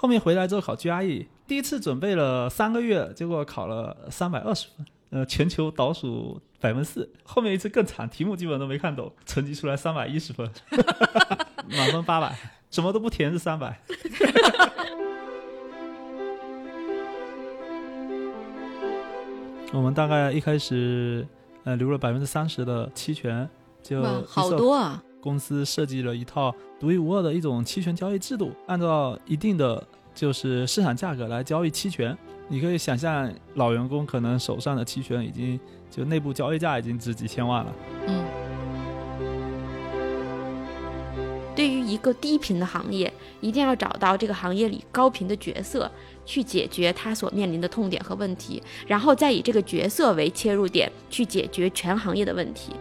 后面回来之后考 GRE，第一次准备了三个月，结果考了三百二十分，呃，全球倒数百分四。后面一次更惨，题目基本都没看懂，成绩出来三百一十分，满分八百，什么都不填是三百。我们大概一开始，呃，留了百分之三十的期权，就哇，好多啊！公司设计了一套独一无二的一种期权交易制度，按照一定的就是市场价格来交易期权。你可以想象，老员工可能手上的期权已经就内部交易价已经值几千万了。嗯，对于一个低频的行业，一定要找到这个行业里高频的角色，去解决他所面临的痛点和问题，然后再以这个角色为切入点，去解决全行业的问题。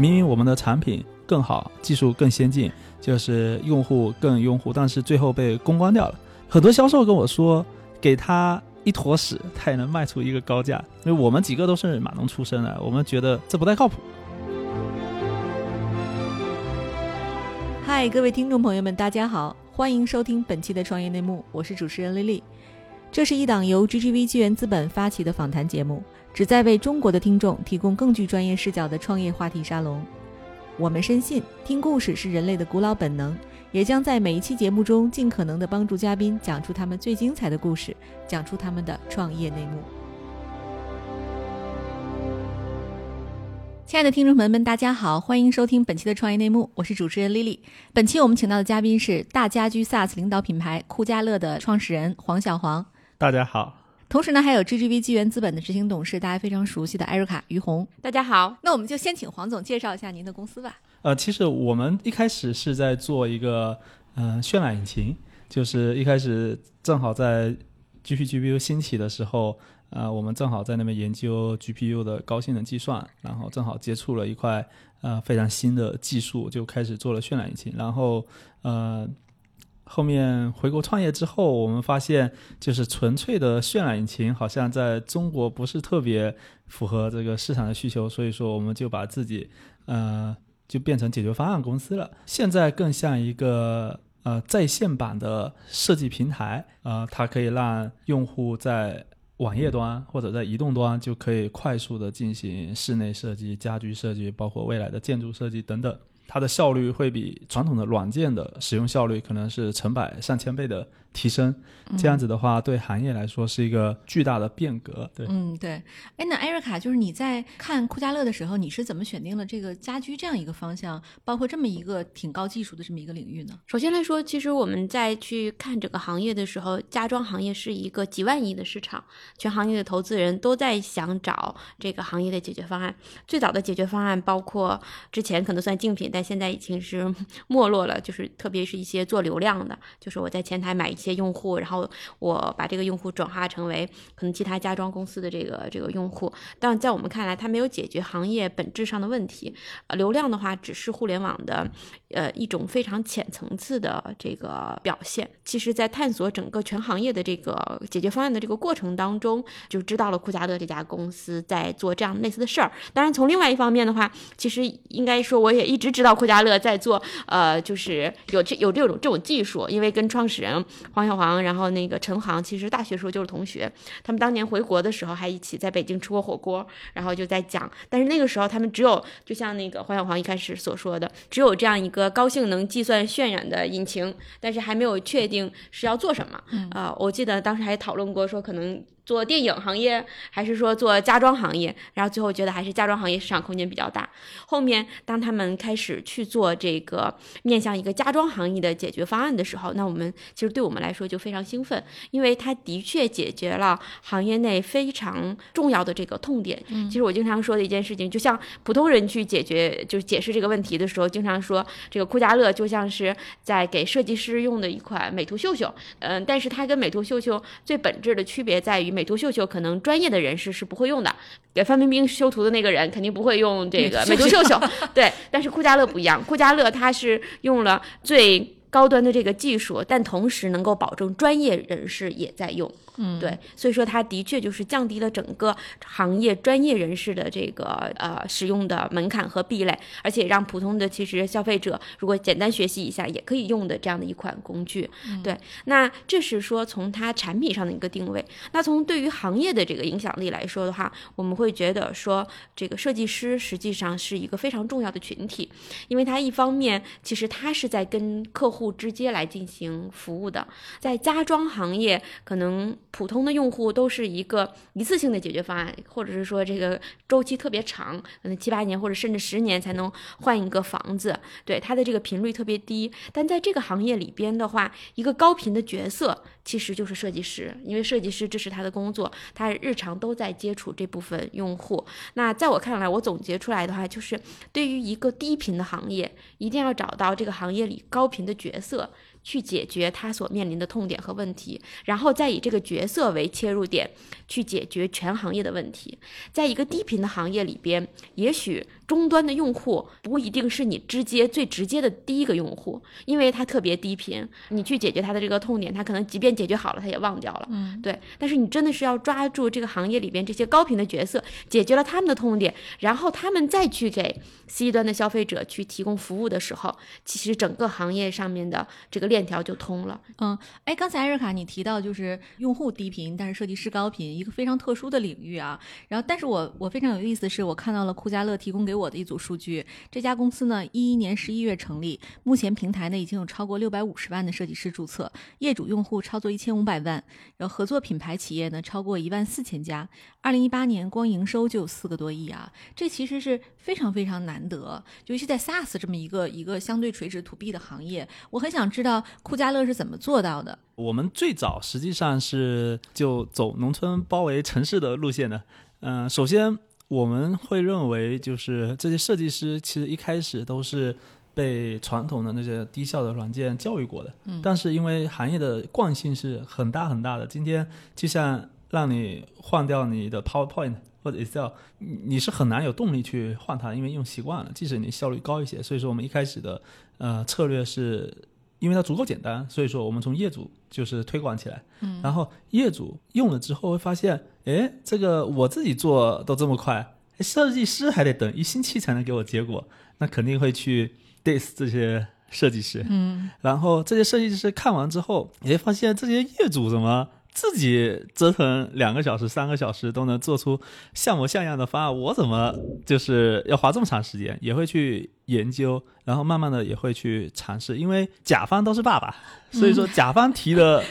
明明我们的产品更好，技术更先进，就是用户更拥护，但是最后被公关掉了。很多销售跟我说，给他一坨屎，他也能卖出一个高价。因为我们几个都是码农出身的，我们觉得这不太靠谱。嗨，各位听众朋友们，大家好，欢迎收听本期的创业内幕，我是主持人丽丽。这是一档由 GGV 纪元资本发起的访谈节目。旨在为中国的听众提供更具专业视角的创业话题沙龙。我们深信，听故事是人类的古老本能，也将在每一期节目中尽可能的帮助嘉宾讲出他们最精彩的故事，讲出他们的创业内幕。亲爱的听众朋友们，大家好，欢迎收听本期的创业内幕，我是主持人 Lily。本期我们请到的嘉宾是大家居 SaaS 领导品牌酷家乐的创始人黄小黄。大家好。同时呢，还有 GGV 纪元资本的执行董事，大家非常熟悉的艾瑞卡于红。大家好，那我们就先请黄总介绍一下您的公司吧。呃，其实我们一开始是在做一个嗯渲染引擎，就是一开始正好在 GPGPU 兴起的时候，呃，我们正好在那边研究 GPU 的高性能计算，然后正好接触了一块呃非常新的技术，就开始做了渲染引擎，然后呃。后面回国创业之后，我们发现就是纯粹的渲染引擎好像在中国不是特别符合这个市场的需求，所以说我们就把自己呃就变成解决方案公司了。现在更像一个呃在线版的设计平台，呃，它可以让用户在网页端或者在移动端就可以快速的进行室内设计、家居设计，包括未来的建筑设计等等。它的效率会比传统的软件的使用效率可能是成百上千倍的。提升，这样子的话，对行业来说是一个巨大的变革。对，嗯，对。哎，那艾瑞卡，就是你在看酷家乐的时候，你是怎么选定了这个家居这样一个方向，包括这么一个挺高技术的这么一个领域呢？首先来说，其实我们在去看整个行业的时候，家装行业是一个几万亿的市场，全行业的投资人都在想找这个行业的解决方案。最早的解决方案包括之前可能算竞品，但现在已经是 没落了，就是特别是一些做流量的，就是我在前台买。一些用户，然后我把这个用户转化成为可能其他家装公司的这个这个用户，但在我们看来，它没有解决行业本质上的问题。流量的话，只是互联网的呃一种非常浅层次的这个表现。其实，在探索整个全行业的这个解决方案的这个过程当中，就知道了酷家乐这家公司在做这样类似的事儿。当然，从另外一方面的话，其实应该说我也一直知道酷家乐在做，呃，就是有这有这种这种技术，因为跟创始人。黄小黄，然后那个陈航，其实大学时候就是同学。他们当年回国的时候还一起在北京吃过火锅，然后就在讲。但是那个时候他们只有，就像那个黄小黄一开始所说的，只有这样一个高性能计算渲染的引擎，但是还没有确定是要做什么。啊，我记得当时还讨论过，说可能。做电影行业，还是说做家装行业？然后最后觉得还是家装行业市场空间比较大。后面当他们开始去做这个面向一个家装行业的解决方案的时候，那我们其实对我们来说就非常兴奋，因为它的确解决了行业内非常重要的这个痛点。其实我经常说的一件事情，就像普通人去解决就是解释这个问题的时候，经常说这个酷家乐就像是在给设计师用的一款美图秀秀。嗯，但是它跟美图秀秀最本质的区别在于美。美图秀秀可能专业的人士是不会用的，给范冰冰修图的那个人肯定不会用这个美图秀秀。对，但是酷家乐不一样，酷家乐它是用了最高端的这个技术，但同时能够保证专业人士也在用。嗯，对，所以说它的确就是降低了整个行业专业人士的这个呃使用的门槛和壁垒，而且让普通的其实消费者如果简单学习一下也可以用的这样的一款工具。对，那这是说从它产品上的一个定位。那从对于行业的这个影响力来说的话，我们会觉得说这个设计师实际上是一个非常重要的群体，因为他一方面其实他是在跟客户直接来进行服务的，在家装行业可能。普通的用户都是一个一次性的解决方案，或者是说这个周期特别长，可能七八年或者甚至十年才能换一个房子，对它的这个频率特别低。但在这个行业里边的话，一个高频的角色其实就是设计师，因为设计师这是他的工作，他日常都在接触这部分用户。那在我看来，我总结出来的话，就是对于一个低频的行业，一定要找到这个行业里高频的角色。去解决他所面临的痛点和问题，然后再以这个角色为切入点，去解决全行业的问题。在一个低频的行业里边，也许。终端的用户不一定是你直接最直接的第一个用户，因为他特别低频，你去解决他的这个痛点，他可能即便解决好了，他也忘掉了。嗯，对。但是你真的是要抓住这个行业里边这些高频的角色，解决了他们的痛点，然后他们再去给 C 端的消费者去提供服务的时候，其实整个行业上面的这个链条就通了。嗯，哎，刚才艾瑞卡你提到就是用户低频，但是设计师高频，一个非常特殊的领域啊。然后，但是我我非常有意思的是，我看到了酷家乐提供给我。的一组数据，这家公司呢，一一年十一月成立，目前平台呢已经有超过六百五十万的设计师注册，业主用户超过一千五百万，然后合作品牌企业呢超过一万四千家。二零一八年光营收就有四个多亿啊，这其实是非常非常难得，尤其在 SaaS 这么一个一个相对垂直 to B 的行业，我很想知道酷家乐是怎么做到的。我们最早实际上是就走农村包围城市的路线的，嗯，首先。我们会认为，就是这些设计师其实一开始都是被传统的那些低效的软件教育过的。嗯。但是因为行业的惯性是很大很大的，今天就像让你换掉你的 PowerPoint 或者 Excel，你是很难有动力去换它，因为用习惯了，即使你效率高一些。所以说，我们一开始的呃策略是。因为它足够简单，所以说我们从业主就是推广起来，嗯，然后业主用了之后会发现，哎，这个我自己做都这么快，设计师还得等一星期才能给我结果，那肯定会去 diss 这些设计师，嗯，然后这些设计师看完之后，哎，发现这些业主怎么？自己折腾两个小时、三个小时都能做出像模像样的方案，我怎么就是要花这么长时间？也会去研究，然后慢慢的也会去尝试。因为甲方都是爸爸，所以说甲方提的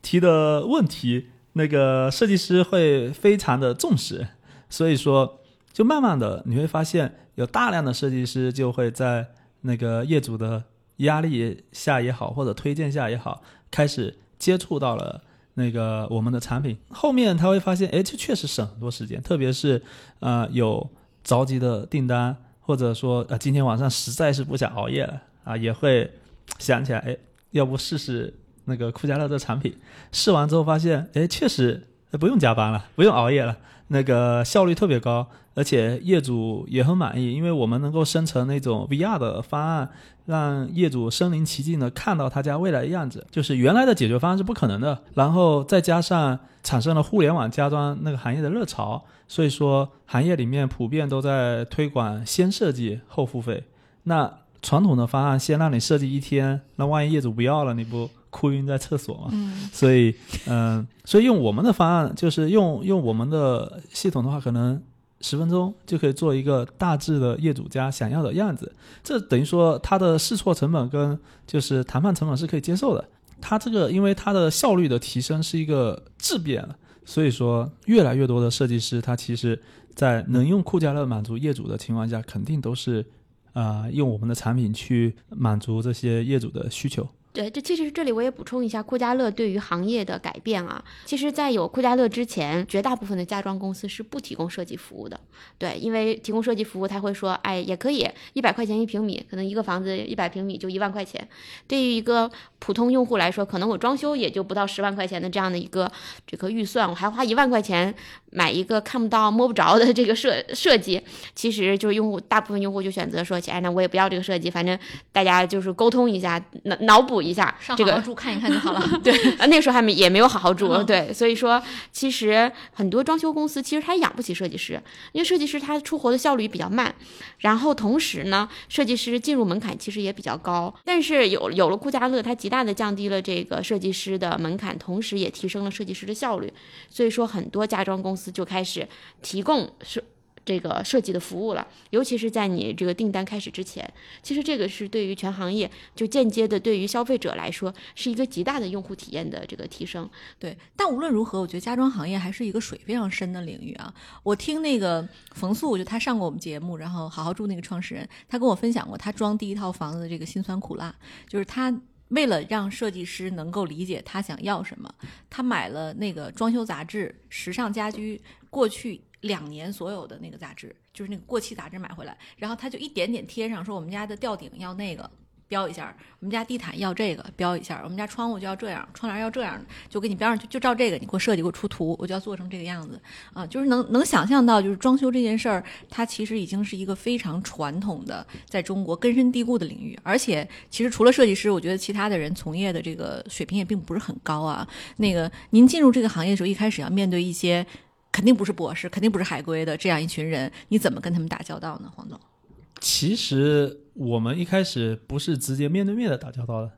提的问题，那个设计师会非常的重视。所以说，就慢慢的你会发现，有大量的设计师就会在那个业主的压力下也好，或者推荐下也好，开始接触到了。那个我们的产品后面他会发现，哎，这确实省很多时间，特别是呃有着急的订单，或者说呃今天晚上实在是不想熬夜了啊，也会想起来，哎，要不试试那个酷家乐的产品？试完之后发现，哎，确实不用加班了，不用熬夜了，那个效率特别高，而且业主也很满意，因为我们能够生成那种 VR 的方案。让业主身临其境的看到他家未来的样子，就是原来的解决方案是不可能的。然后再加上产生了互联网家装那个行业的热潮，所以说行业里面普遍都在推广先设计后付费。那传统的方案先让你设计一天，那万一业主不要了，你不哭晕在厕所嘛？嗯。所以，嗯，所以用我们的方案，就是用用我们的系统的话，可能。十分钟就可以做一个大致的业主家想要的样子，这等于说它的试错成本跟就是谈判成本是可以接受的。它这个因为它的效率的提升是一个质变了，所以说越来越多的设计师他其实，在能用酷家乐满足业主的情况下，肯定都是，啊用我们的产品去满足这些业主的需求。对，这其实这里我也补充一下，酷家乐对于行业的改变啊，其实，在有酷家乐之前，绝大部分的家装公司是不提供设计服务的。对，因为提供设计服务，他会说，哎，也可以，一百块钱一平米，可能一个房子一百平米就一万块钱。对于一个普通用户来说，可能我装修也就不到十万块钱的这样的一个这个预算，我还花一万块钱买一个看不到摸不着的这个设设计，其实就是用户大部分用户就选择说，哎，那我也不要这个设计，反正大家就是沟通一下，脑脑补。一下上这个好好住看一看就好了。对，啊，那个时候还没也没有好好住，嗯对，所以说其实很多装修公司其实他养不起设计师，因为设计师他出活的效率比较慢，然后同时呢，设计师进入门槛其实也比较高，但是有有了顾家乐，它极大的降低了这个设计师的门槛，同时也提升了设计师的效率，所以说很多家装公司就开始提供设。这个设计的服务了，尤其是在你这个订单开始之前，其实这个是对于全行业就间接的对于消费者来说是一个极大的用户体验的这个提升。对，但无论如何，我觉得家装行业还是一个水非常深的领域啊。我听那个冯素，就他上过我们节目，然后好好住那个创始人，他跟我分享过他装第一套房子的这个辛酸苦辣，就是他。为了让设计师能够理解他想要什么，他买了那个装修杂志《时尚家居》过去两年所有的那个杂志，就是那个过期杂志买回来，然后他就一点点贴上，说我们家的吊顶要那个，标一下，我们家地毯要这个，标一下，我们家窗户就要这样，窗帘要这样，就给你标上去，就照这个，你给我设计，给我出图，我就要做成这个样子啊！就是能能想象到，就是装修这件事儿，它其实已经是一个非常传统的，在中国根深蒂固的领域。而且，其实除了设计师，我觉得其他的人从业的这个水平也并不是很高啊。那个，您进入这个行业的时候，一开始要面对一些肯定不是博士、肯定不是海归的这样一群人，你怎么跟他们打交道呢，黄总？其实我们一开始不是直接面对面的打交道的，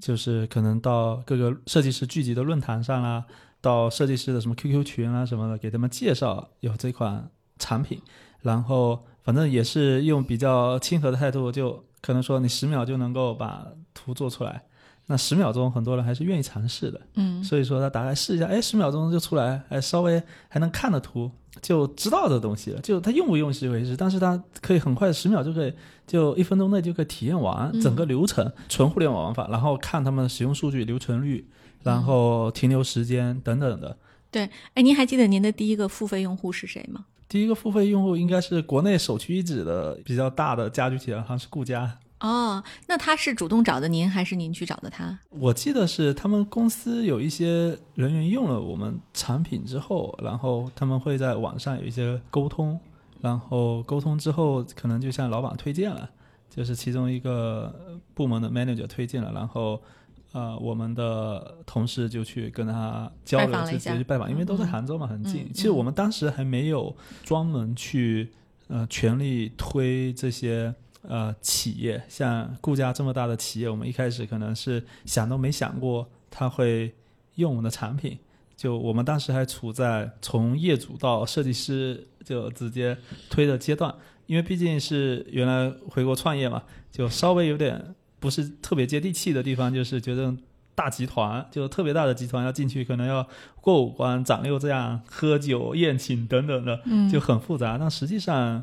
就是可能到各个设计师聚集的论坛上啦，到设计师的什么 QQ 群啊什么的，给他们介绍有这款产品，然后反正也是用比较亲和的态度，就可能说你十秒就能够把图做出来。那十秒钟，很多人还是愿意尝试的，嗯所以说他打开试一下，哎，十秒钟就出来，哎，稍微还能看的图，就知道这东西了。就他用不用是一回事，但是他可以很快十秒就可以，就一分钟内就可以体验完嗯整个流程，纯互联网玩法，然后看他们使用数据、留存率，然后停留时间等等的。对，哎，您还记得您的第一个付费用户是谁吗？第一个付费用户应该是国内首屈一指的比较大的家居企业，好像是顾家。哦，那他是主动找的您，还是您去找的他？我记得是他们公司有一些人员用了我们产品之后，然后他们会在网上有一些沟通，然后沟通之后可能就向老板推荐了，就是其中一个部门的 manager 推荐了，然后呃我们的同事就去跟他交流，就直拜访了一下接去拜访，因为都在嗯杭州嘛，很近。嗯其实我们当时还没有专门去呃全力推这些。呃，企业像顾家这么大的企业，我们一开始可能是想都没想过他会用我们的产品。就我们当时还处在从业主到设计师就直接推的阶段，因为毕竟是原来回国创业嘛，就稍微有点不是特别接地气的地方，就是觉得大集团就特别大的集团要进去，可能要过五关斩六将、喝酒宴请等等的，就很复杂。但实际上，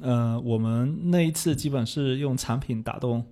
呃，我们那一次基本是用产品打动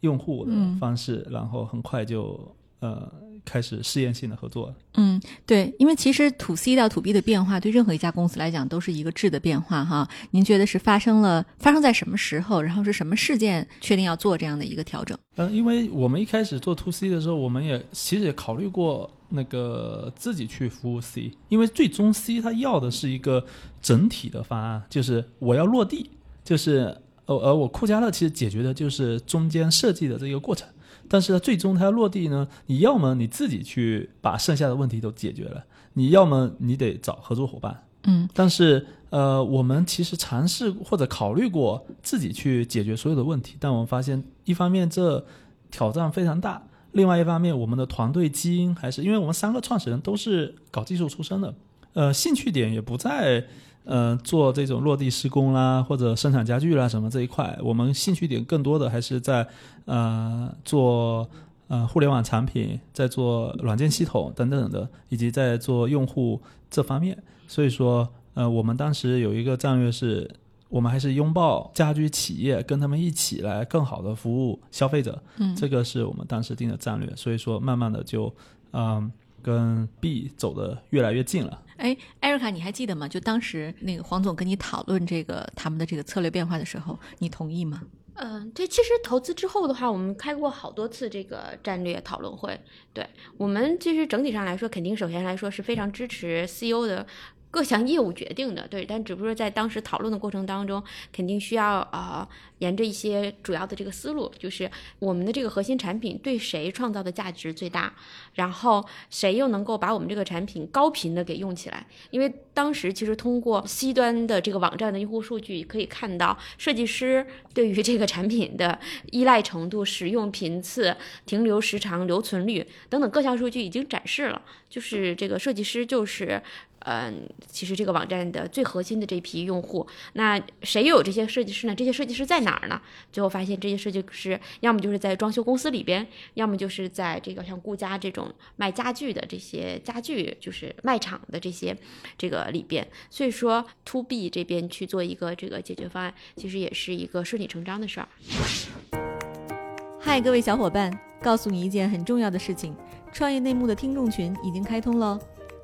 用户的嗯。方式，然后很快就呃开始试验性的合作。嗯，对，因为其实 to C 到 to B 的变化，对任何一家公司来讲都是一个质的变化哈。您觉得是发生了发生在什么时候，然后是什么事件确定要做这样的一个调整？嗯，因为我们一开始做 to C 的时候，我们也其实也考虑过那个自己去服务 C，因为最终 C 它要的是一个整体的方案，就是我要落地，就是呃而我酷家乐其实解决的就是中间设计的这个过程，但是呢，最终它要落地呢，你要么你自己去把剩下的问题都解决了，你要么你得找合作伙伴。嗯但是呃，我们其实尝试或者考虑过自己去解决所有的问题，但我们发现，一方面这挑战非常大，另外一方面我们的团队基因还是因为我们三个创始人都是搞技术出身的，呃，兴趣点也不在呃做这种落地施工啦或者生产家具啦什么这一块，我们兴趣点更多的还是在呃做。呃，互联网产品在做软件系统等等的，以及在做用户这方面，所以说，呃，我们当时有一个战略是，我们还是拥抱家居企业，跟他们一起来更好的服务消费者，嗯，这个是我们当时定的战略。所以说，慢慢的就，嗯、跟 B 走的越来越近了。哎，艾瑞卡，你还记得吗？就当时那个黄总跟你讨论这个他们的这个策略变化的时候，你同意吗？嗯，对，其实投资之后的话，我们开过好多次这个战略讨论会。对我们其实整体上来说，肯定首先来说是非常支持 CEO 的各项业务决定的，对，但只不过在当时讨论的过程当中，肯定需要啊、呃沿着一些主要的这个思路，就是我们的这个核心产品对谁创造的价值最大，然后谁又能够把我们这个产品高频的给用起来。因为当时其实通过 C 端的这个网站的用户数据可以看到，设计师对于这个产品的依赖程度、使用频次、停留时长、留存率等等各项数据已经展示了，就是这个设计师就是。嗯，其实这个网站的最核心的这批用户，那谁又有这些设计师呢？这些设计师在哪儿呢？最后发现，这些设计师要么就是在装修公司里边，要么就是在这个像顾家这种卖家具的这些家具，就是卖场的这些这个里边。所以说，to B 这边去做一个这个解决方案，其实也是一个顺理成章的事儿。嗨，各位小伙伴，告诉你一件很重要的事情：创业内幕的听众群已经开通喽。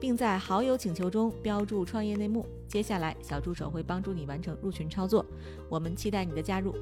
并在好友请求中标注“创业内幕”。接下来，小助手会帮助你完成入群操作。我们期待你的加入。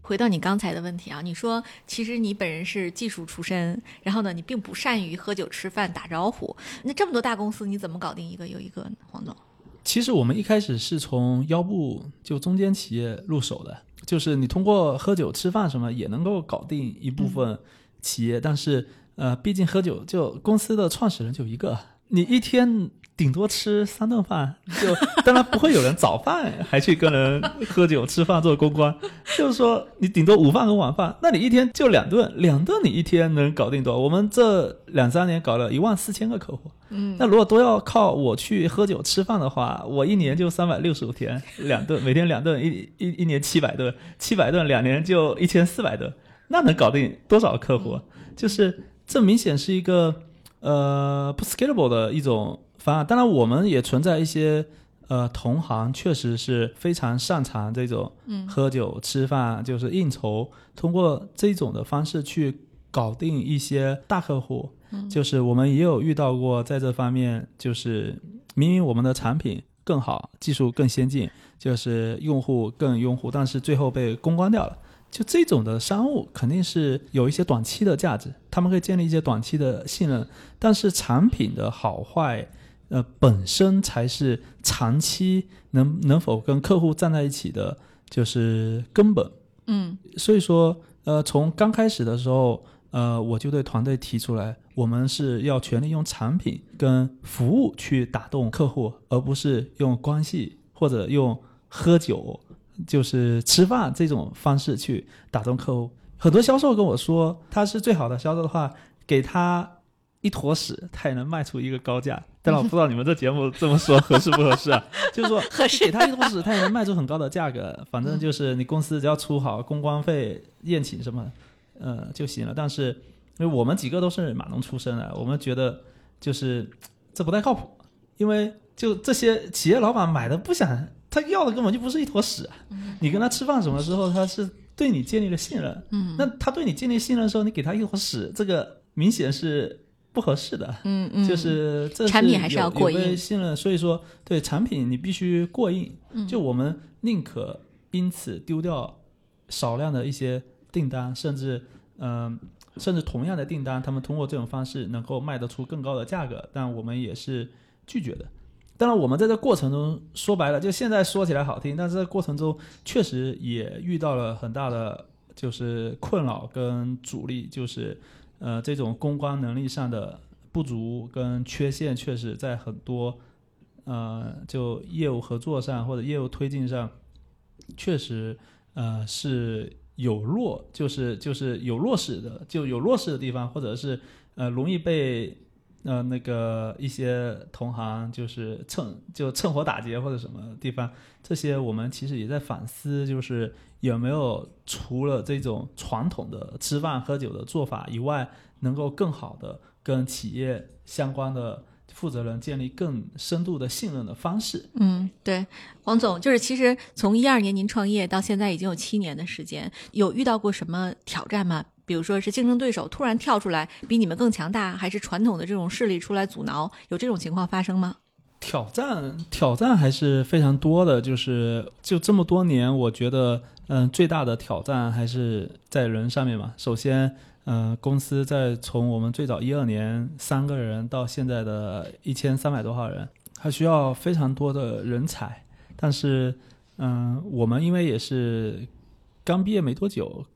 回到你刚才的问题啊，你说其实你本人是技术出身，然后呢，你并不善于喝酒吃饭打招呼。那这么多大公司，你怎么搞定一个又一个呢？黄总，其实我们一开始是从腰部就中间企业入手的，就是你通过喝酒吃饭什么也能够搞定一部分企业，但是。呃，毕竟喝酒就公司的创始人就一个，你一天顶多吃三顿饭，就当然不会有人早饭还去跟人喝酒吃饭做公关，就是说你顶多午饭和晚饭，那你一天就两顿，两顿你一天能搞定多少？我们这两三年搞了一万四千个客户，嗯，那如果都要靠我去喝酒吃饭的话，我一年就三百六十五天，两顿，每天两顿，一一一年七百顿，七百顿两年就一千四百顿，那能搞定多少客户？就是。这明显是一个呃不 scalable 的一种方案。当然，我们也存在一些呃同行，确实是非常擅长这种喝酒吃饭，就是应酬，通过这种的方式去搞定一些大客户。就是我们也有遇到过，在这方面，就是明明我们的产品更好，技术更先进，就是用户更拥护，但是最后被公关掉了。就这种的商务肯定是有一些短期的价值，他们可以建立一些短期的信任，但是产品的好坏，呃，本身才是长期能能否跟客户站在一起的，就是根本。嗯，所以说，呃，从刚开始的时候，呃，我就对团队提出来，我们是要全力用产品跟服务去打动客户，而不是用关系或者用喝酒。就是吃饭这种方式去打动客户，很多销售跟我说，他是最好的销售的话，给他一坨屎，他也能卖出一个高价。但我不知道你们这节目这么说合适不合适啊？就是说，给他一坨屎，他也能卖出很高的价格。反正就是你公司只要出好公关费、宴请什么，呃就行了。但是因为我们几个都是码农出身的，我们觉得就是这不太靠谱，因为就这些企业老板买的不想。他要的根本就不是一坨屎，你跟他吃饭什么时候，他是对你建立了信任。嗯，那他对你建立信任的时候，你给他一坨屎，这个明显是不合适的。嗯嗯，就是这产品还是要过硬信任，所以说对产品你必须过硬。嗯，就我们宁可因此丢掉少量的一些订单，甚至嗯，甚至同样的订单，他们通过这种方式能够卖得出更高的价格，但我们也是拒绝的。当然，我们在这过程中说白了，就现在说起来好听，但是在过程中确实也遇到了很大的就是困扰跟阻力，就是呃这种公关能力上的不足跟缺陷，确实在很多呃就业务合作上或者业务推进上，确实呃是有弱，就是就是有弱势的，就有弱势的地方，或者是呃容易被。呃，那个一些同行就是趁就趁火打劫或者什么地方，这些我们其实也在反思，就是有没有除了这种传统的吃饭喝酒的做法以外，能够更好的跟企业相关的负责人建立更深度的信任的方式。嗯，对，黄总，就是其实从一二年您创业到现在已经有七年的时间，有遇到过什么挑战吗？比如说是竞争对手突然跳出来比你们更强大，还是传统的这种势力出来阻挠？有这种情况发生吗？挑战挑战还是非常多的，就是就这么多年，我觉得，嗯，最大的挑战还是在人上面嘛。首先，嗯，公司在从我们最早一二年三个人到现在的一千三百多号人，还需要非常多的人才。但是，嗯，我们因为也是刚毕业没多久，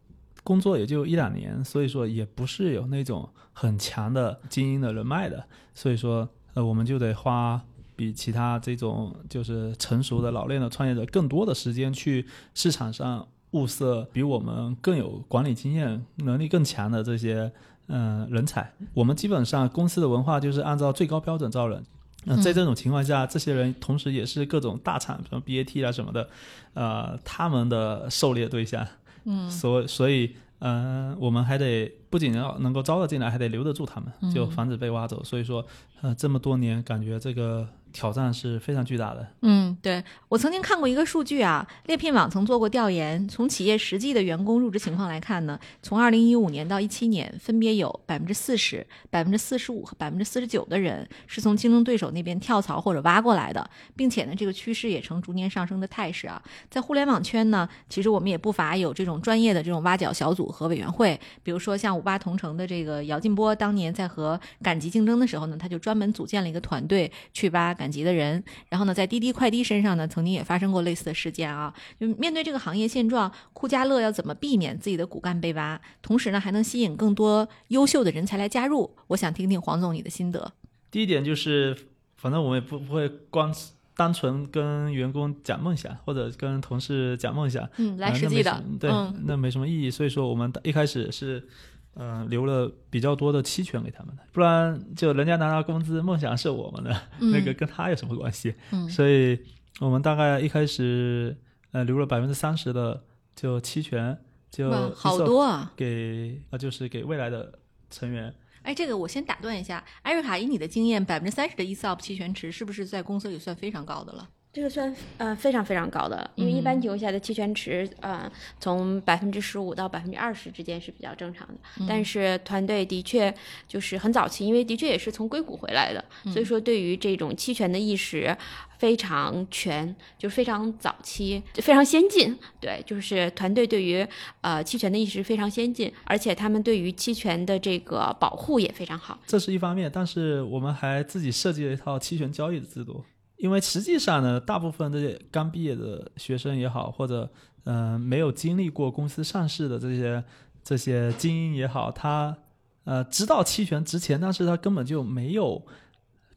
工作也就一两年，所以说也不是有那种很强的精英的人脉的，所以说，呃，我们就得花。比其他这种就是成熟的老练的创业者更多的时间去市场上物色比我们更有管理经验能力更强的这些嗯人才。我们基本上公司的文化就是按照最高标准招人。嗯，在这种情况下，这些人同时也是各种大厂，什么 BAT 啊什么的，呃，他们的狩猎对象。嗯，所所以嗯，我们还得不仅要能够招得进来，还得留得住他们，就防止被挖走。所以说，呃，这么多年感觉这个。挑战是非常巨大的。嗯，对我曾经看过一个数据啊，猎聘网曾做过调研，从企业实际的员工入职情况来看呢，从二零一五年到一七年，分别有百分之四十、百分之四十五和百分之四十九的人是从竞争对手那边跳槽或者挖过来的，并且呢，这个趋势也呈逐年上升的态势啊。在互联网圈呢，其实我们也不乏有这种专业的这种挖角小组和委员会，比如说像五八同城的这个姚劲波，当年在和赶集竞争的时候呢，他就专门组建了一个团队去挖。赶集的人，然后呢，在滴滴快滴身上呢，曾经也发生过类似的事件啊。就面对这个行业现状，酷家乐要怎么避免自己的骨干被挖，同时呢，还能吸引更多优秀的人才来加入？我想听听黄总你的心得。第一点就是，反正我们也不不会光单纯跟员工讲梦想，或者跟同事讲梦想，嗯，来实际的，对，那没什么意义。所以说，我们一开始是。嗯，留了比较多的期权给他们的，不然就人家拿到工资，梦想是我们的，那个跟他有什么关系？嗯，所以我们大概一开始呃留了百分之三十的就期权，就好多啊，给呃就是给未来的成员。哎，这个我先打断一下，艾瑞卡，以你的经验，百分之三十的 ESOP 期权池是不是在公司里算非常高的了？这个算呃非常非常高的，因为一般情况下的期权池呃从百分之十五到百分之二十之间是比较正常的。但是团队的确就是很早期，因为的确也是从硅谷回来的，所以说对于这种期权的意识非常全，就非常早期，非常先进。对，就是团队对于呃期权的意识非常先进，而且他们对于期权的这个保护也非常好。这是一方面，但是我们还自己设计了一套期权交易的制度。因为实际上呢，大部分这些刚毕业的学生也好，或者嗯没有经历过公司上市的这些这些精英也好，他呃知道期权值钱，但是他根本就没有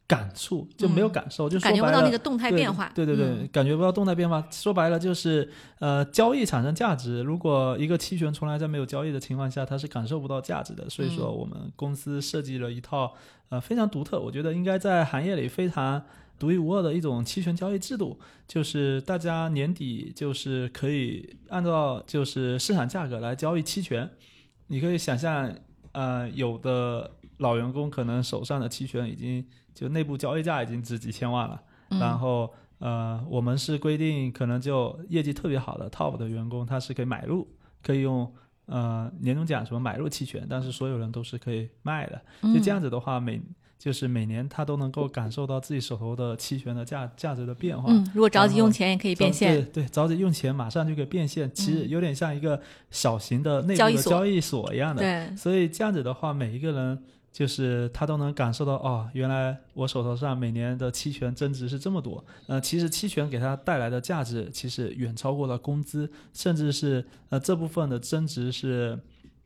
感触，就没有感受，就感觉不到那个动态变化。对对对，感觉不到动态变化。说白了就是呃交易产生价值，如果一个期权从来在没有交易的情况下，它是感受不到价值的。所以说我们公司设计了一套呃非常独特，我觉得应该在行业里非常。独一无二的一种期权交易制度，就是大家年底就是可以按照就是市场价格来交易期权。你可以想象，呃，有的老员工可能手上的期权已经就内部交易价已经值几千万了。然后，呃，我们是规定，可能就业绩特别好的 top 的员工，他是可以买入，可以用呃年终奖什么买入期权，但是所有人都是可以卖的。就这样子的话，每就是每年他都能够感受到自己手头的期权的价价值的变化。嗯，如果着急用钱也可以变现。对对，着急用钱马上就可以变现，其实有点像一个小型的内部的交易所一样的。对。所以这样子的话，每一个人就是他都能感受到哦，原来我手头上每年的期权增值是这么多。呃，其实期权给他带来的价值其实远超过了工资，甚至是呃这部分的增值是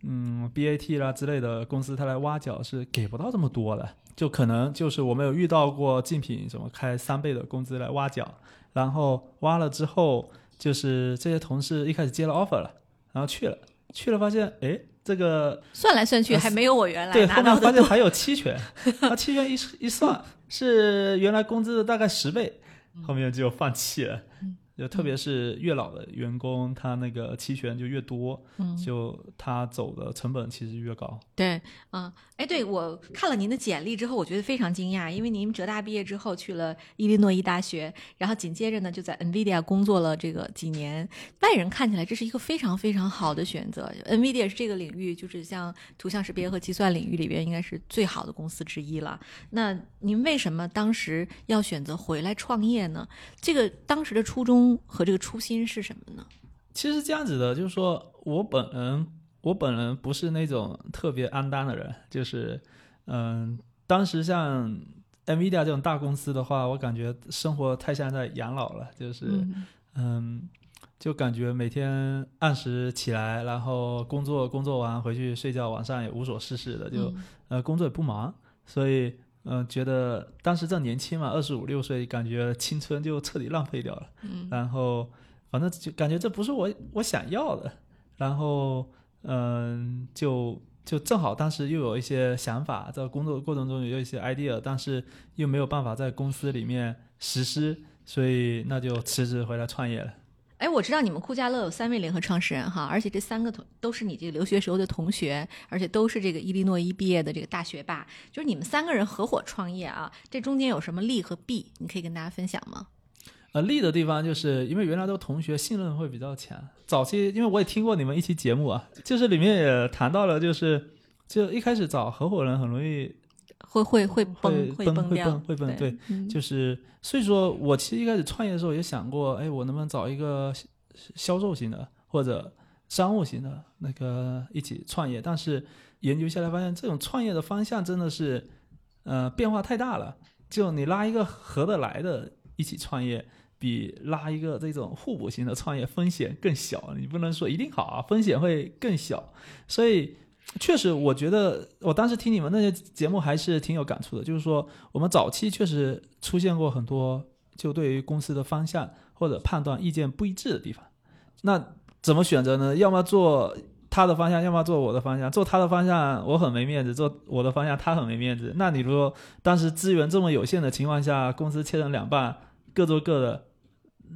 嗯 BAT 啦之类的公司他来挖角是给不到这么多的。就可能就是我们有遇到过竞品什么开三倍的工资来挖角，然后挖了之后，就是这些同事一开始接了 offer 了，然后去了，去了发现，哎，这个算来算去还没有我原来对，后面发现还有期权，那期权一一算是原来工资的大概十倍，后面就放弃了。就特别是越老的员工，他那个期权就越多，嗯，就他走的成本其实越高。对，嗯，哎，对我看了您的简历之后，我觉得非常惊讶，因为您浙大毕业之后去了伊利诺伊大学，然后紧接着呢就在 NVIDIA 工作了这个几年。外人看起来这是一个非常非常好的选择，NVIDIA 是这个领域就是像图像识别和计算领域里边应该是最好的公司之一了。那您为什么当时要选择回来创业呢？这个当时的初衷和这个初心是什么呢？其实这样子的，就是说我本人，我本人不是那种特别安单的人，就是，嗯，当时像 NVIDIA 这种大公司的话，我感觉生活太像在养老了，就是，嗯嗯，就感觉每天按时起来，然后工作工作完回去睡觉，晚上也无所事事的，就、嗯呃工作也不忙，所以嗯、呃觉得当时正年轻嘛，二十五六岁，感觉青春就彻底浪费掉了。嗯然后反正就感觉这不是我我想要的，然后嗯、就就正好当时又有一些想法，在工作过程中也有一些 idea，但是又没有办法在公司里面实施，所以那就辞职回来创业了。哎，我知道你们酷家乐有三位联合创始人哈，而且这三个同都是你这个留学时候的同学，而且都是这个伊利诺伊毕业的这个大学霸，就是你们三个人合伙创业啊，这中间有什么利和弊？你可以跟大家分享吗？呃，利的地方就是因为原来都同学，信任会比较强。早期因为我也听过你们一期节目啊，就是里面也谈到了，就是就一开始找合伙人很容易会会会崩会崩会崩会崩对，嗯就是所以说我其实一开始创业的时候也想过，哎，我能不能找一个销销售型的或者商务型的那个一起创业？但是研究下来发现，这种创业的方向真的是呃变化太大了。就你拉一个合得来的一起创业，比拉一个这种互补型的创业风险更小。你不能说一定好啊，风险会更小。所以确实，我觉得我当时听你们那些节目还是挺有感触的。就是说，我们早期确实出现过很多就对于公司的方向或者判断意见不一致的地方。那怎么选择呢？要么做他的方向，要么做我的方向。做他的方向我很没面子，做我的方向他很没面子。那你说当时资源这么有限的情况下，公司切成两半，各做各的，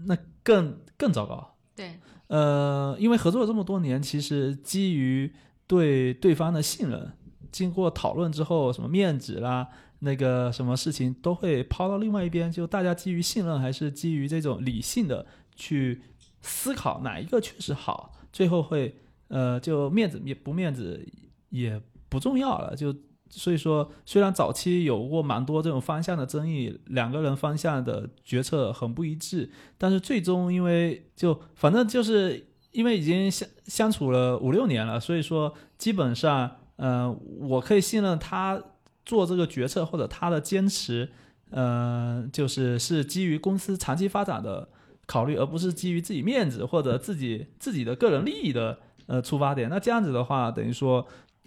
那更更糟糕。对，呃，因为合作了这么多年，其实基于对对方的信任，经过讨论之后，什么面子啦，那个什么事情都会抛到另外一边，就大家基于信任，还是基于这种理性的去思考哪一个确实好，最后会呃，就面子也不面子也不重要了，就。所以说，虽然早期有过蛮多这种方向的争议，两个人方向的决策很不一致，但是最终因为就反正就是因为已经相相处了五六年了，所以说基本上，呃，我可以信任他做这个决策或者他的坚持，呃，就是是基于公司长期发展的考虑，而不是基于自己面子或者自己自己的个人利益的呃出发点。那这样子的话，等于说。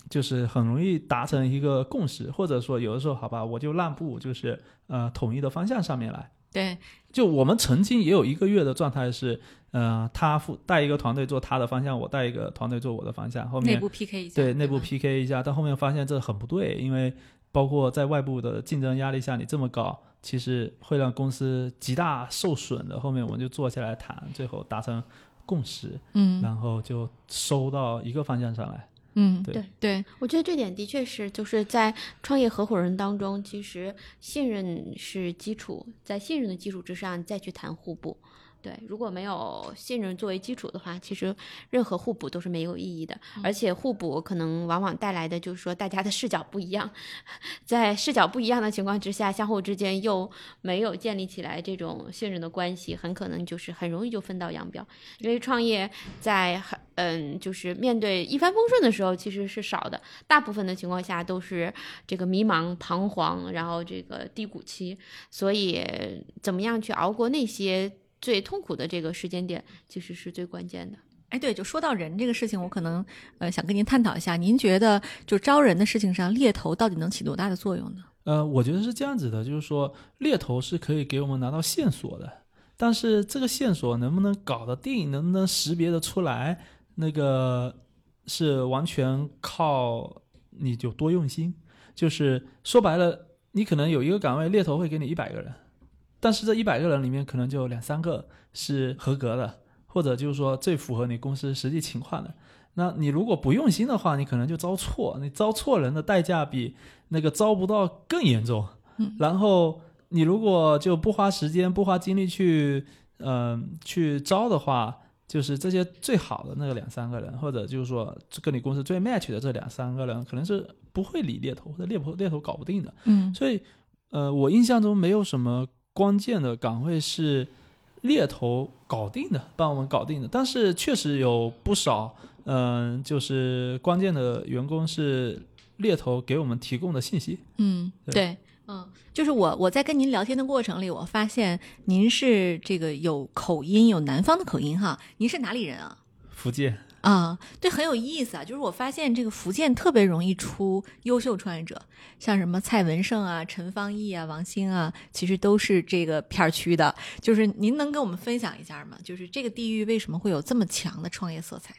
就是很容易达成一个共识，或者说有的时候，好吧，我就让步，就是呃统一的方向上面来。对，就我们曾经也有一个月的状态是，呃，他负带一个团队做他的方向，我带一个团队做我的方向。后面内部 PK 一下，对内部 PK 一下，但后面发现这很不对，因为包括在外部的竞争压力下，你这么搞，其实会让公司极大受损的。后面我们就坐下来谈，最后达成共识，嗯然后就收到一个方向上来。嗯，对对对，我觉得这点的确是，就是在创业合伙人当中，其实信任是基础，在信任的基础之上再去谈互补。对，如果没有信任作为基础的话，其实任何互补都是没有意义的。而且互补可能往往带来的就是说大家的视角不一样，在视角不一样的情况之下，相互之间又没有建立起来这种信任的关系，很可能就是很容易就分道扬镳。因为创业在很嗯，就是面对一帆风顺的时候其实是少的，大部分的情况下都是这个迷茫、彷徨，然后这个低谷期。所以，怎么样去熬过那些最痛苦的这个时间点，其实是最关键的。哎，对，就说到人这个事情，我可能呃想跟您探讨一下，您觉得就招人的事情上，猎头到底能起多大的作用呢？呃，我觉得是这样子的，就是说猎头是可以给我们拿到线索的，但是这个线索能不能搞得定，能不能识别的出来，那个是完全靠你就多用心。就是说白了，你可能有一个岗位，猎头会给你一百个人，但是这一百个人里面可能就两三个是合格的，或者就是说最符合你公司实际情况的。那你如果不用心的话，你可能就招错，你招错人的代价比那个招不到更严重。嗯，然后你如果就不花时间、不花精力去，嗯、去招的话，就是这些最好的那个两三个人，或者就是说跟你公司最 match 的这两三个人，可能是不会理猎头或者猎头猎头搞不定的。嗯所以，呃，我印象中没有什么关键的岗位是猎头搞定的，帮我们搞定的。但是确实有不少，嗯、就是关键的员工是猎头给我们提供的信息。嗯，对对，嗯，就是我我在跟您聊天的过程里，我发现您是这个有口音，有南方的口音哈。您是哪里人啊？福建，啊，对，很有意思啊。就是我发现这个福建特别容易出优秀创业者，像什么蔡文胜啊、陈方毅啊、王兴啊，其实都是这个片区的。就是您能跟我们分享一下吗？就是这个地域为什么会有这么强的创业色彩？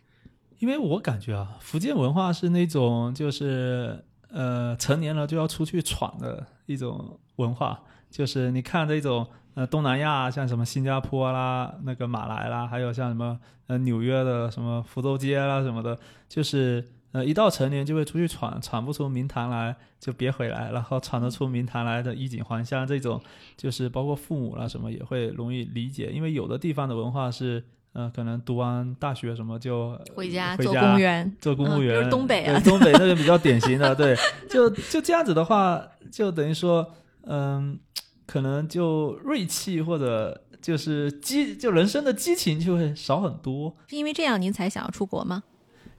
因为我感觉啊，福建文化是那种就是呃成年了就要出去闯的一种文化，就是你看这种呃东南亚，像什么新加坡啦、那个马来啦，还有像什么呃纽约的什么福州街啦什么的，就是呃一到成年就会出去闯，闯不出名堂来就别回来，然后闯得出名堂来的衣锦还乡这种，就是包括父母啦什么也会容易理解，因为有的地方的文化是。呃，可能读完大学什么就回家做公务员，做公务员，东北啊对东北那个比较典型的，对，就就这样子的话，就等于说，嗯，可能就锐气或者就是激，就人生的激情就会少很多。是因为这样您才想要出国吗？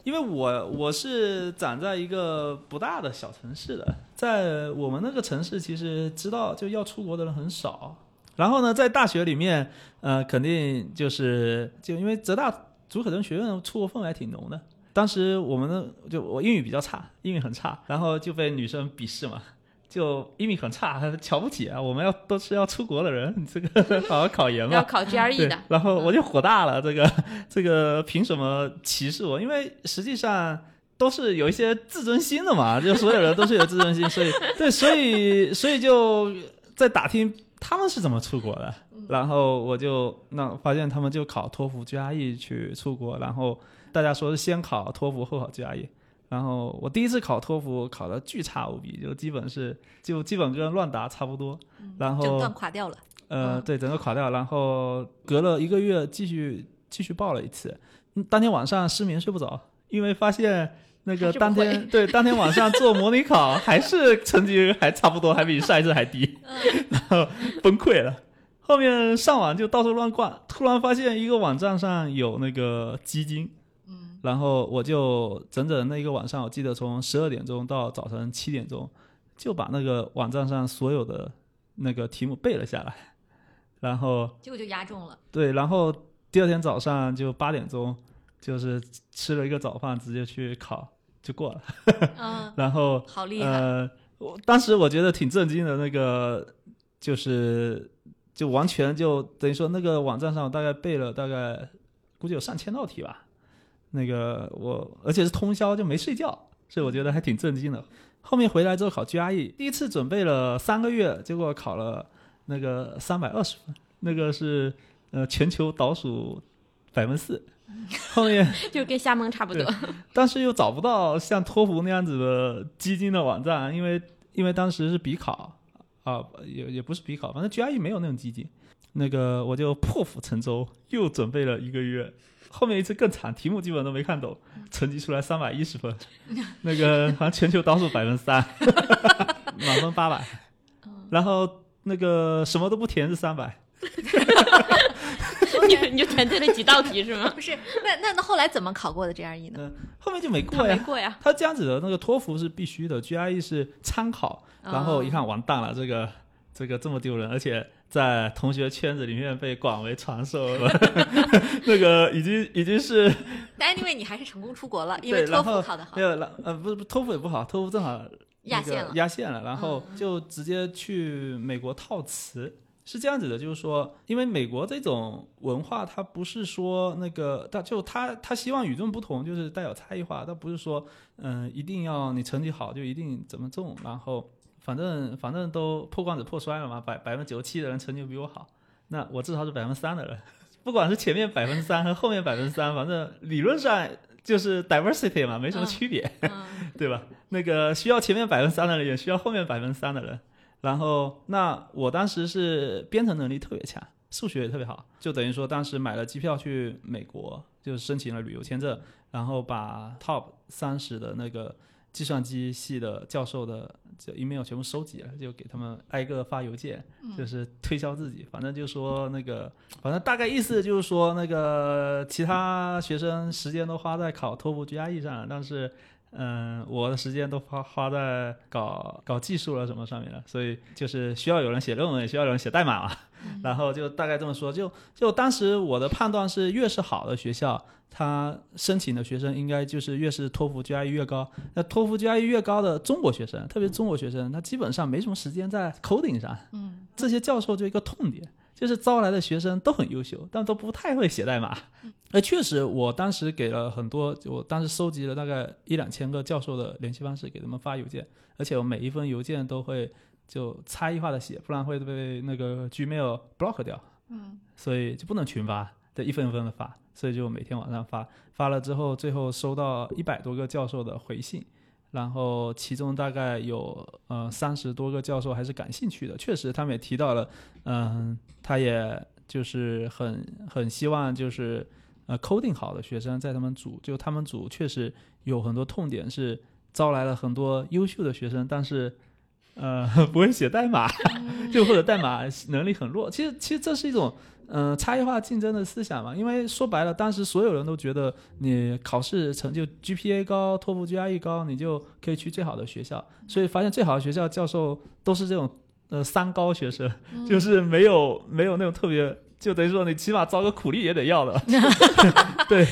因为我我是长在一个不大的小城市的，在我们那个城市，其实知道就要出国的人很少。然后呢，在大学里面，呃，肯定就是就因为浙大主可证学院出国氛围还挺浓的。当时我们的就我英语比较差，英语很差，然后就被女生鄙视嘛，就英语很差，瞧不起啊！我们要都是要出国的人，你 这个 好好考研嘛。要考 GRE 对的，，然后我就火大了，这个 这个凭什么歧视我？因为实际上都是有一些自尊心的嘛，就所有人都是有自尊心，所以对，所以所以就在打听他们是怎么出国的，然后我就那发现他们就考托福 GRE 去出国，然后大家说是先考托福后考 GRE。然后我第一次考托福考的巨差无比，就基本是就基本跟乱答差不多。然后整段垮掉了。呃，嗯对，整个垮掉，然后隔了一个月继续继续报了一次，嗯当天晚上失眠睡不着，因为发现那个当天对当天晚上做模拟考还是成绩还差不多，还比上一次还低，然后崩溃了。后面上网就到处乱逛，突然发现一个网站上有那个基金，嗯，然后我就整整那一个晚上，我记得从十二点钟到早晨七点钟，就把那个网站上所有的那个题目背了下来，然后结果就压中了。对，然后第二天早上就八点钟，就是吃了一个早饭，直接去考就过了。嗯，然后好厉害。呃，我当时我觉得挺震惊的，那个就是就完全就等于说那个网站上我大概背了大概估计有上千道题吧，那个我而且是通宵就没睡觉，所以我觉得还挺震惊的。后面回来之后考 GRE，第一次准备了三个月，结果考了那个三百二十分，那个是呃全球倒数百分四。后面 就跟瞎蒙差不多。但是又找不到像托福那样子的基金的网站，因为因为当时是笔考啊，也也不是笔考，反正 GRE 没有那种基金。那个我就破釜沉舟，又准备了一个月。后面一次更惨，题目基本都没看懂，成绩出来三百一十分，那个好像全球倒数百分之三，满分八百，然后那个什么都不填是三百，你你就填对了几道题是吗？不是，那那那后来怎么考过的 GRE 呢？嗯，后面就没过呀。没过呀。他这样子的那个托福是必须的，GRE 是参考，然后一看完蛋了，这个这个这么丢人，而且在同学圈子里面被广为传授了，那个已经已经是但 anyway 你还是成功出国了，因为，托福考得好没。有，了呃不是不是托福也不好，托福正好压线了压线了，然后嗯就直接去美国套词。是这样子的，就是说，因为美国这种文化，它不是说那个，它就它它希望与众不同，就是带有差异化，它不是说，嗯、一定要你成绩好就一定怎么中，然后反正反正都破罐子破摔了嘛，百百分之九十七的人成绩比我好，那我至少是百分之三的人，不管是前面百分之三和后面百分之三，反正理论上就是 diversity 嘛，没什么区别，对吧？那个需要前面百分之三的人，也需要后面百分之三的人。然后，那我当时是编程能力特别强，数学也特别好，就等于说当时买了机票去美国，就申请了旅游签证，然后把 top 三十的那个计算机系的教授的就 email 全部收集了，就给他们挨个发邮件，就是推销自己，反正就说那个，反正大概意思就是说那个其他学生时间都花在考托福 GRE 上了，但是。嗯，我的时间都花花在搞搞技术了什么上面了，所以就是需要有人写论文，也需要有人写代码嘛。然后就大概这么说，就就当时我的判断是，越是好的学校，他申请的学生应该就是越是托福 GRE 越高。那托福 GRE 越高的中国学生，特别中国学生，他基本上没什么时间在 coding 上。嗯，这些教授就一个痛点。就是招来的学生都很优秀，但都不太会写代码。呃，确实，我当时给了很多，我当时收集了大概一两千个教授的联系方式，给他们发邮件，而且我每一封邮件都会就差异化的写，不然会被那个 Gmail block 掉。嗯，所以就不能群发，得一份一份的发，所以就每天晚上发，发了之后，最后收到一百多个教授的回信。然后其中大概有呃三十多个教授还是感兴趣的，确实他们也提到了，嗯，他也就是很很希望就是呃 coding 好的学生在他们组，就他们组确实有很多痛点是招来了很多优秀的学生，但是呃 不会写代码，就或者代码能力很弱。其实其实这是一种。嗯，差异化竞争的思想嘛，因为说白了，当时所有人都觉得你考试成就 GPA 高，托福 GRE 高，你就可以去最好的学校。所以发现最好的学校教授都是这种呃三高学生，就是没有没有那种特别，就等于说你起码招个苦力也得要的。对，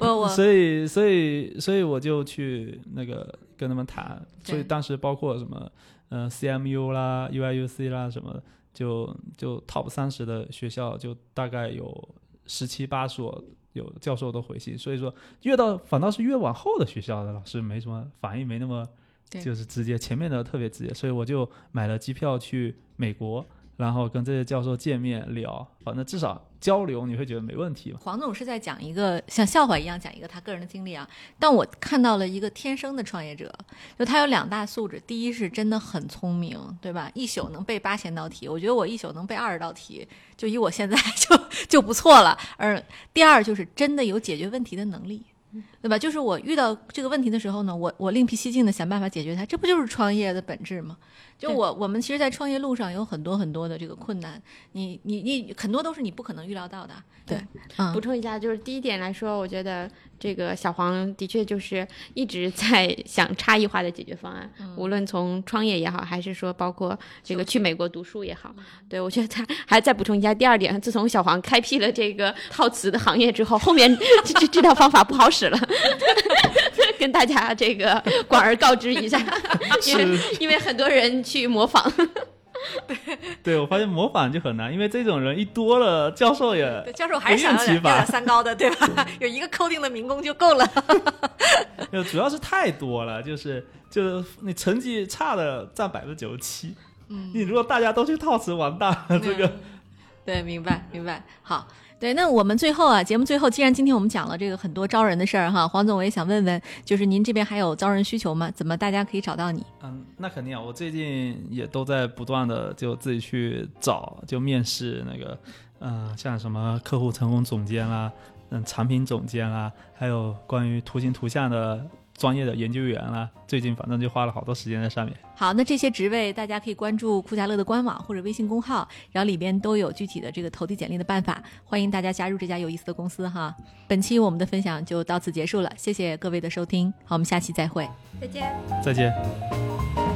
我所以所以所以我就去那个跟他们谈，所以当时包括什么嗯 CMU 啦、UIUC 啦什么。就就 top 三十的学校，就大概有十七八所有教授都回信，所以说越到反倒是越往后的学校的老师没什么反应，没那么就是直接，前面的特别直接，所以我就买了机票去美国。然后跟这些教授见面聊，反正至少交流你会觉得没问题。黄总是在讲一个像笑话一样讲一个他个人的经历啊，但我看到了一个天生的创业者，就他有两大素质，第一是真的很聪明，对吧？一宿能背八千道题，我觉得我一宿能背二十道题，就以我现在就 就不错了。而第二就是真的有解决问题的能力。对吧？就是我遇到这个问题的时候呢，我我另辟蹊径的想办法解决它，这不就是创业的本质吗？就我我们其实，在创业路上有很多很多的这个困难，你你你很多都是你不可能预料到的。对，补充一下，就是第一点来说，我觉得。这个小黄的确就是 一直在 想差异化的解决方案，无论从创业也好，还是说包括这个去美国读书也好。对我觉得他还再补充一下第二点，自从小黄开辟了这个套词的行业之后，后面 这这这套方法不好使了，跟大家这个 广而告之一下，因为因为很多人去模仿。对，对我发现模仿就很难，因为这种人一多了，教授也教授还是想要点三高的，对吧？有一个扣定的民工就够了。就主要是太多了，就是就是你成绩差的占百分之九十七，嗯，你如果大家都去套词，完蛋了，这个。对，明白明白，好。对，那我们最后啊，节目最后，既然今天我们讲了这个很多招人的事儿哈，黄总我也想问问，就是您这边还有招人需求吗？怎么大家可以找到你？嗯，那肯定啊，我最近也都在不断的就自己去找，就面试那个，嗯，像什么客户成功总监啦，嗯，产品总监啦，还有关于图形图像的。专业的研究员啦，最近反正就花了好多时间在上面。好，那这些职位大家可以关注酷家乐的官网或者微信公号，然后里边都有具体的这个投递简历的办法，欢迎大家加入这家有意思的公司哈。本期我们的分享就到此结束了，谢谢各位的收听，好，我们下期再会，再见，再见。